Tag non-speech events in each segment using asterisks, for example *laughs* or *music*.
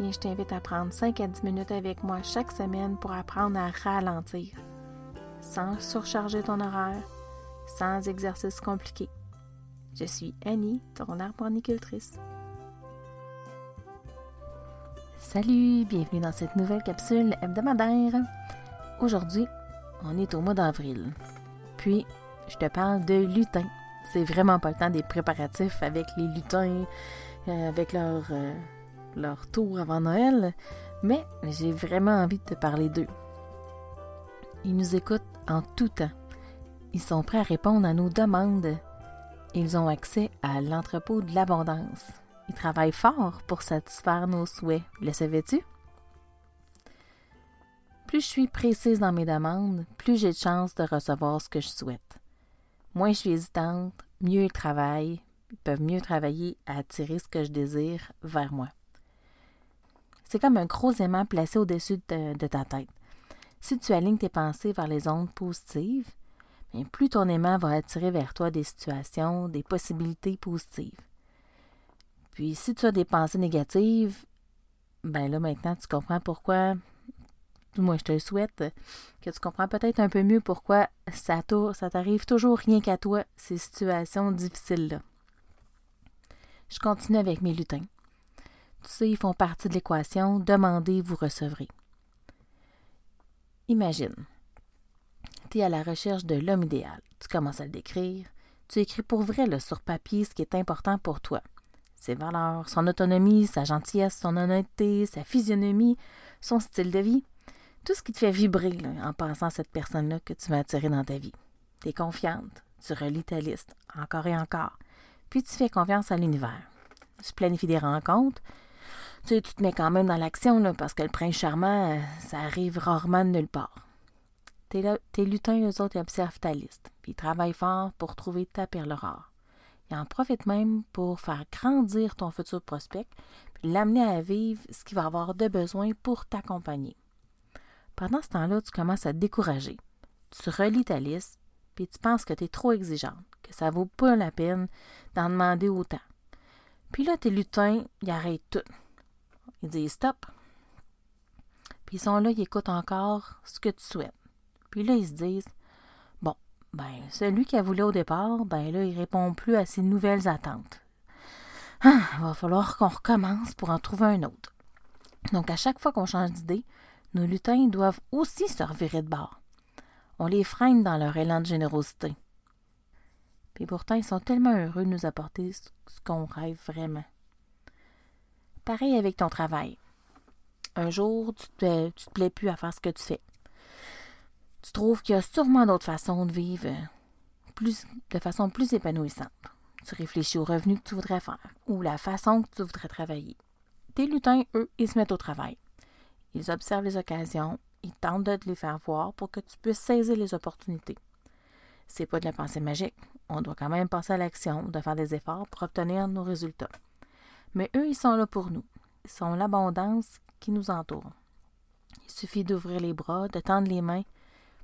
Je t'invite à prendre 5 à 10 minutes avec moi chaque semaine pour apprendre à ralentir, sans surcharger ton horaire, sans exercice compliqué. Je suis Annie, ton arboricultrice. Salut, bienvenue dans cette nouvelle capsule hebdomadaire. Aujourd'hui, on est au mois d'avril. Puis, je te parle de lutins. C'est vraiment pas le temps des préparatifs avec les lutins, euh, avec leur, euh, leur tour avant Noël, mais j'ai vraiment envie de te parler d'eux. Ils nous écoutent en tout temps. Ils sont prêts à répondre à nos demandes. Ils ont accès à l'entrepôt de l'abondance. Ils travaillent fort pour satisfaire nos souhaits. Le savais-tu? Plus je suis précise dans mes demandes, plus j'ai de chances de recevoir ce que je souhaite. Moins je suis hésitante, mieux ils travaillent, ils peuvent mieux travailler à attirer ce que je désire vers moi. C'est comme un gros aimant placé au-dessus de, ta tête. Si tu alignes tes pensées vers les ondes positives, bien, plus ton aimant va attirer vers toi des situations, des possibilités positives. Puis si tu as des pensées négatives, ben là maintenant tu comprends pourquoi, moi je te le souhaite, que tu comprends peut-être un peu mieux pourquoi ça, ça t'arrive toujours rien qu'à toi, ces situations difficiles-là. Je continue avec mes lutins. Tu sais, ils font partie de l'équation demandez, vous recevrez. Imagine, tu es à la recherche de l'homme idéal. Tu commences à le décrire. Tu écris pour vrai sur papier ce qui est important pour toi. Ses valeurs, son autonomie, sa gentillesse, son honnêteté, sa physionomie, son style de vie. Tout ce qui te fait vibrer en pensant à cette personne-là que tu vas attirer dans ta vie. Tu es confiante, tu relis ta liste encore et encore. Puis tu fais confiance à l'univers. Tu planifies des rencontres, tu, sais, te mets quand même dans l'action parce que le prince charmant, ça arrive rarement de nulle part. Tes, tes lutins, eux autres, ils observent ta liste, puis ils travaillent fort pour trouver ta perle rare. Ils en profitent même pour faire grandir ton futur prospect, puis l'amener à vivre ce qu'il va avoir de besoin pour t'accompagner. Pendant ce temps-là, tu commences à te décourager. Tu relis ta liste, puis tu penses que tu es trop exigeante, que ça vaut pas la peine d'en demander autant. Puis là, tes lutins, ils arrêtent tout. Ils disent stop. Puis ils sont là, ils écoutent encore ce que tu souhaites. Puis là, ils se disent Bon, ben, celui qui a voulu au départ, ben là, il répond plus à ses nouvelles attentes. Ah, il va falloir qu'on recommence pour en trouver un autre. Donc, à chaque fois qu'on change d'idée, nos lutins doivent aussi se revirer de bord. On les freine dans leur élan de générosité. Puis pourtant, ils sont tellement heureux de nous apporter ce qu'on rêve vraiment. Pareil avec ton travail. Un jour, tu te, te plais plus à faire ce que tu fais. Tu trouves qu'il y a sûrement d'autres façons de vivre de façon plus épanouissante. Tu réfléchis aux revenus que tu voudrais faire ou la façon que tu voudrais travailler. Tes lutins, eux, ils se mettent au travail. Ils observent les occasions, ils tentent de te les faire voir pour que tu puisses saisir les opportunités. C'est pas de la pensée magique. On doit quand même passer à l'action, de faire des efforts pour obtenir nos résultats. Mais eux, ils sont là pour nous. Ils sont l'abondance qui nous entoure. Il suffit d'ouvrir les bras, de tendre les mains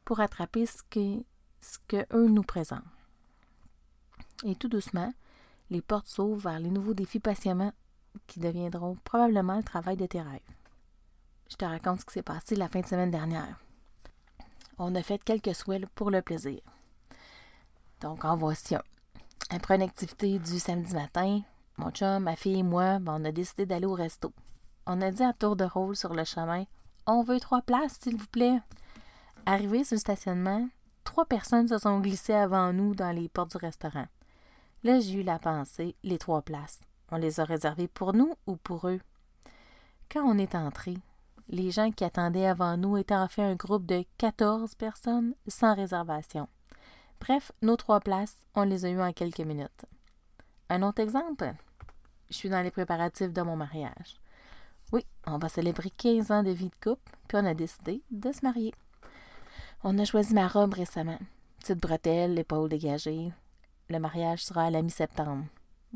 pour attraper ce que, nous présentent. Et tout doucement, les portes s'ouvrent vers les nouveaux défis passionnants qui deviendront probablement le travail de tes rêves. Je te raconte ce qui s'est passé la fin de semaine dernière. On a fait quelques souhaits pour le plaisir. Donc, en voici un. Après une activité du samedi matin, mon chum, ma fille et moi, ben, on a décidé d'aller au resto. On a dit à tour de rôle sur le chemin On veut trois places, s'il vous plaît. Arrivé sur le stationnement, trois personnes se sont glissées avant nous dans les portes du restaurant. Là, j'ai eu la pensée les trois places. On les a réservées pour nous ou pour eux? Quand on est entré, les gens qui attendaient avant nous étaient en fait un groupe de 14 personnes sans réservation. Bref, nos trois places, on les a eues en quelques minutes. Un autre exemple? Je suis dans les préparatifs de mon mariage. Oui, on va célébrer 15 ans de vie de couple, puis on a décidé de se marier. On a choisi ma robe récemment. Petite bretelle, l'épaule dégagée. Le mariage sera à la mi-septembre.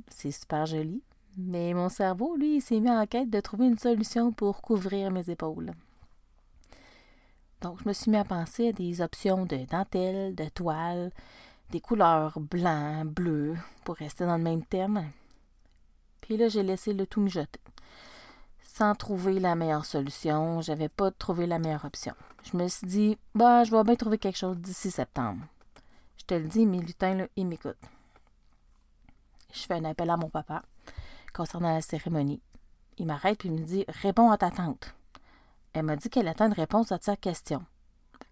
C'est super joli, mais mon cerveau, lui, s'est mis en quête de trouver une solution pour couvrir mes épaules. Donc, je me suis mis à penser à des options de dentelle, de toile, des couleurs blanc, bleu, pour rester dans le même thème. Puis là, j'ai laissé le tout mijoter. Sans trouver la meilleure solution, j'avais pas trouvé la meilleure option. Je me suis dit, bah, je vais bien trouver quelque chose d'ici septembre. Je te le dis, mes lutins, là, ils m'écoutent. Je fais un appel à mon papa concernant la cérémonie. Il m'arrête et me dit Réponds à ta tante. Elle m'a dit qu'elle attend une réponse à sa question.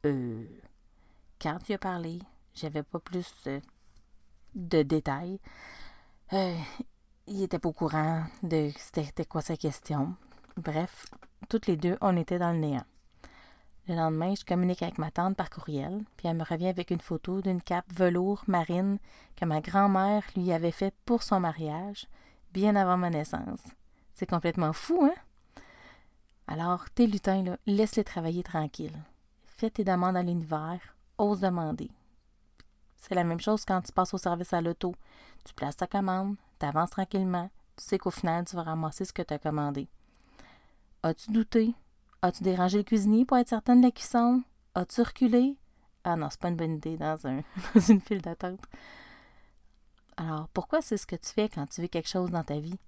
Euh. Quand il a parlé, j'avais pas plus de détails. Euh, il était pas au courant de c'était quoi sa question. Bref, toutes les deux, on était dans le néant. Le lendemain, je communique avec ma tante par courriel, puis elle me revient avec une photo d'une cape velours marine que ma grand-mère lui avait fait pour son mariage, bien avant ma naissance. C'est complètement fou, hein? Alors, tes lutins, là, laisse-les travailler tranquille. Fais tes demandes à l'univers, ose demander. C'est la même chose quand tu passes au service à l'auto. Tu places ta commande, tu avances tranquillement, tu sais qu'au final, tu vas ramasser ce que tu as commandé. As-tu douté? As-tu dérangé le cuisinier pour être certaine de la cuisson? As-tu reculé? Ah non, c'est pas une bonne idée dans, *laughs* dans une file d'attente. Alors, pourquoi c'est ce que tu fais quand tu veux quelque chose dans ta vie?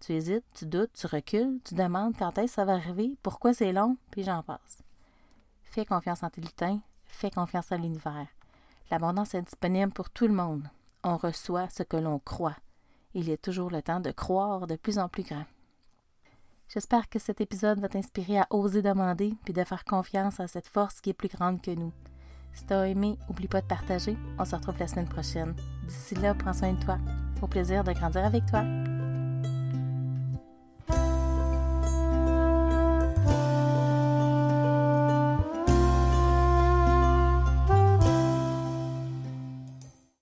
Tu hésites, tu doutes, tu recules, tu demandes quand est-ce que ça va arriver, pourquoi c'est long, puis j'en passe. Fais confiance en tes lutins, fais confiance à l'univers. L'abondance est disponible pour tout le monde. On reçoit ce que l'on croit. Il est toujours le temps de croire de plus en plus grand. J'espère que cet épisode va t'inspirer à oser demander puis de faire confiance à cette force qui est plus grande que nous. Si t'as aimé, oublie pas de partager. On se retrouve la semaine prochaine. D'ici là, prends soin de toi. Au plaisir de grandir avec toi.